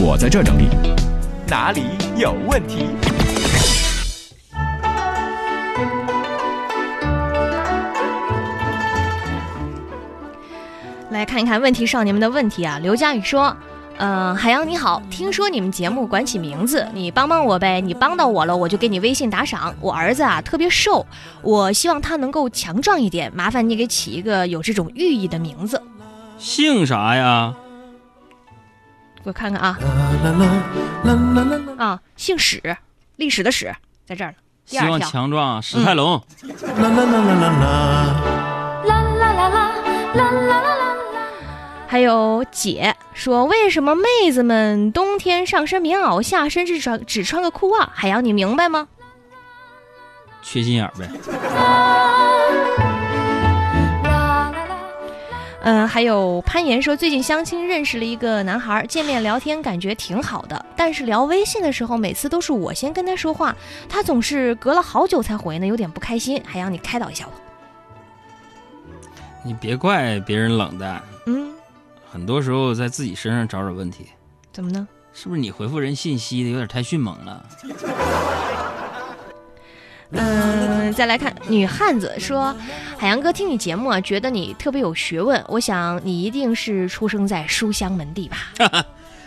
我在这整理。哪里有问题？来看一看问题少年们的问题啊。刘佳宇说：“嗯、海洋你好，听说你们节目管起名字，你帮帮我呗。你帮到我了，我就给你微信打赏。我儿子啊特别瘦，我希望他能够强壮一点，麻烦你给起一个有这种寓意的名字。姓啥呀？我看看啊啊，姓史，历史的史，在这儿呢。希望，强壮，史泰龙。还有姐说，为什么妹子们冬天上身棉袄，下身只穿只穿个裤袜？海洋，你明白吗？缺心眼儿呗。嗯，还有攀岩说，最近相亲认识了一个男孩，见面聊天感觉挺好的，但是聊微信的时候，每次都是我先跟他说话，他总是隔了好久才回呢，有点不开心。还让，你开导一下我。你别怪别人冷淡，嗯，很多时候在自己身上找找问题。怎么呢？是不是你回复人信息的有点太迅猛了？嗯，再来看女汉子说，海洋哥听你节目啊，觉得你特别有学问，我想你一定是出生在书香门第吧？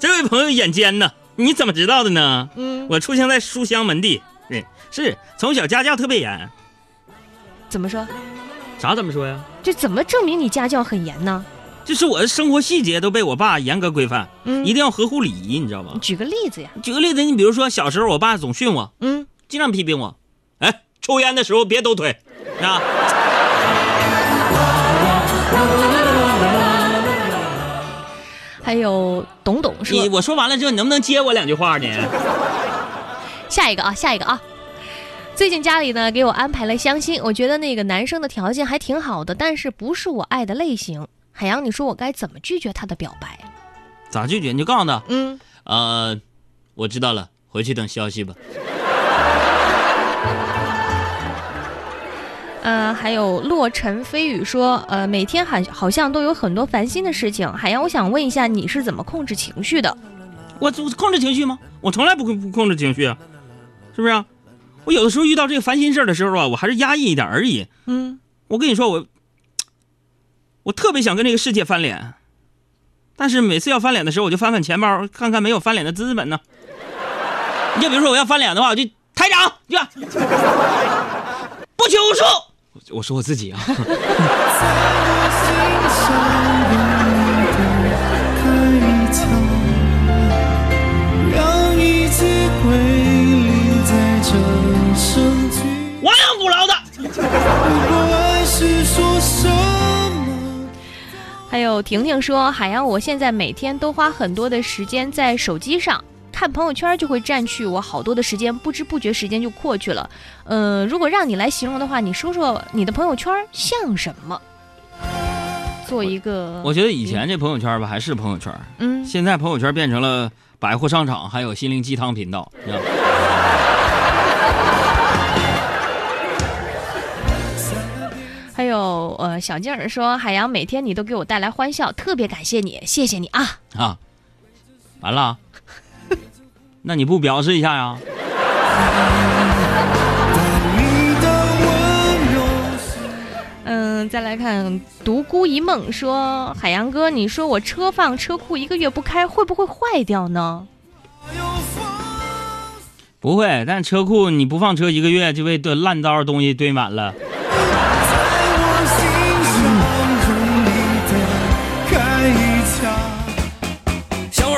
这位朋友眼尖呢，你怎么知道的呢？嗯，我出生在书香门第，对，是从小家教特别严。怎么说？啥怎么说呀？这怎么证明你家教很严呢？就是我的生活细节都被我爸严格规范，嗯，一定要合乎礼仪，你知道吧？举个例子呀。举个例子，你比如说小时候我爸总训我，嗯，经常批评我，哎，抽烟的时候别抖腿啊。还有董董你，我说完了之后，你能不能接我两句话呢？下一个啊，下一个啊。最近家里呢给我安排了相亲，我觉得那个男生的条件还挺好的，但是不是我爱的类型。海洋，你说我该怎么拒绝他的表白？咋拒绝？你就告诉他，嗯，呃，我知道了，回去等消息吧。呃，还有落尘飞雨说，呃，每天好好像都有很多烦心的事情。海洋，我想问一下，你是怎么控制情绪的？我我控制情绪吗？我从来不控不控制情绪啊，是不是啊？我有的时候遇到这个烦心事儿的时候啊，我还是压抑一点而已。嗯，我跟你说，我我特别想跟这个世界翻脸，但是每次要翻脸的时候，我就翻翻钱包，看看没有翻脸的资本呢。你就比如说我要翻脸的话，我就台长，去，不求数。我说我自己啊，让一切归零在这声句。亡羊补牢的。如果爱是说什么？还有婷婷说，海洋，我现在每天都花很多的时间在手机上。看朋友圈就会占据我好多的时间，不知不觉时间就过去了。呃，如果让你来形容的话，你说说你的朋友圈像什么？做一个，我觉得以前这朋友圈吧还是朋友圈，嗯，现在朋友圈变成了百货商场，还有心灵鸡汤频道，你知道吗？还有呃，小静儿说，海洋每天你都给我带来欢笑，特别感谢你，谢谢你啊。啊，完了啊，那你不表示一下呀？嗯，再来看独孤一梦说，海洋哥，你说我车放车库一个月不开，会不会坏掉呢？不会，但车库你不放车一个月，就被堆烂糟东西堆满了。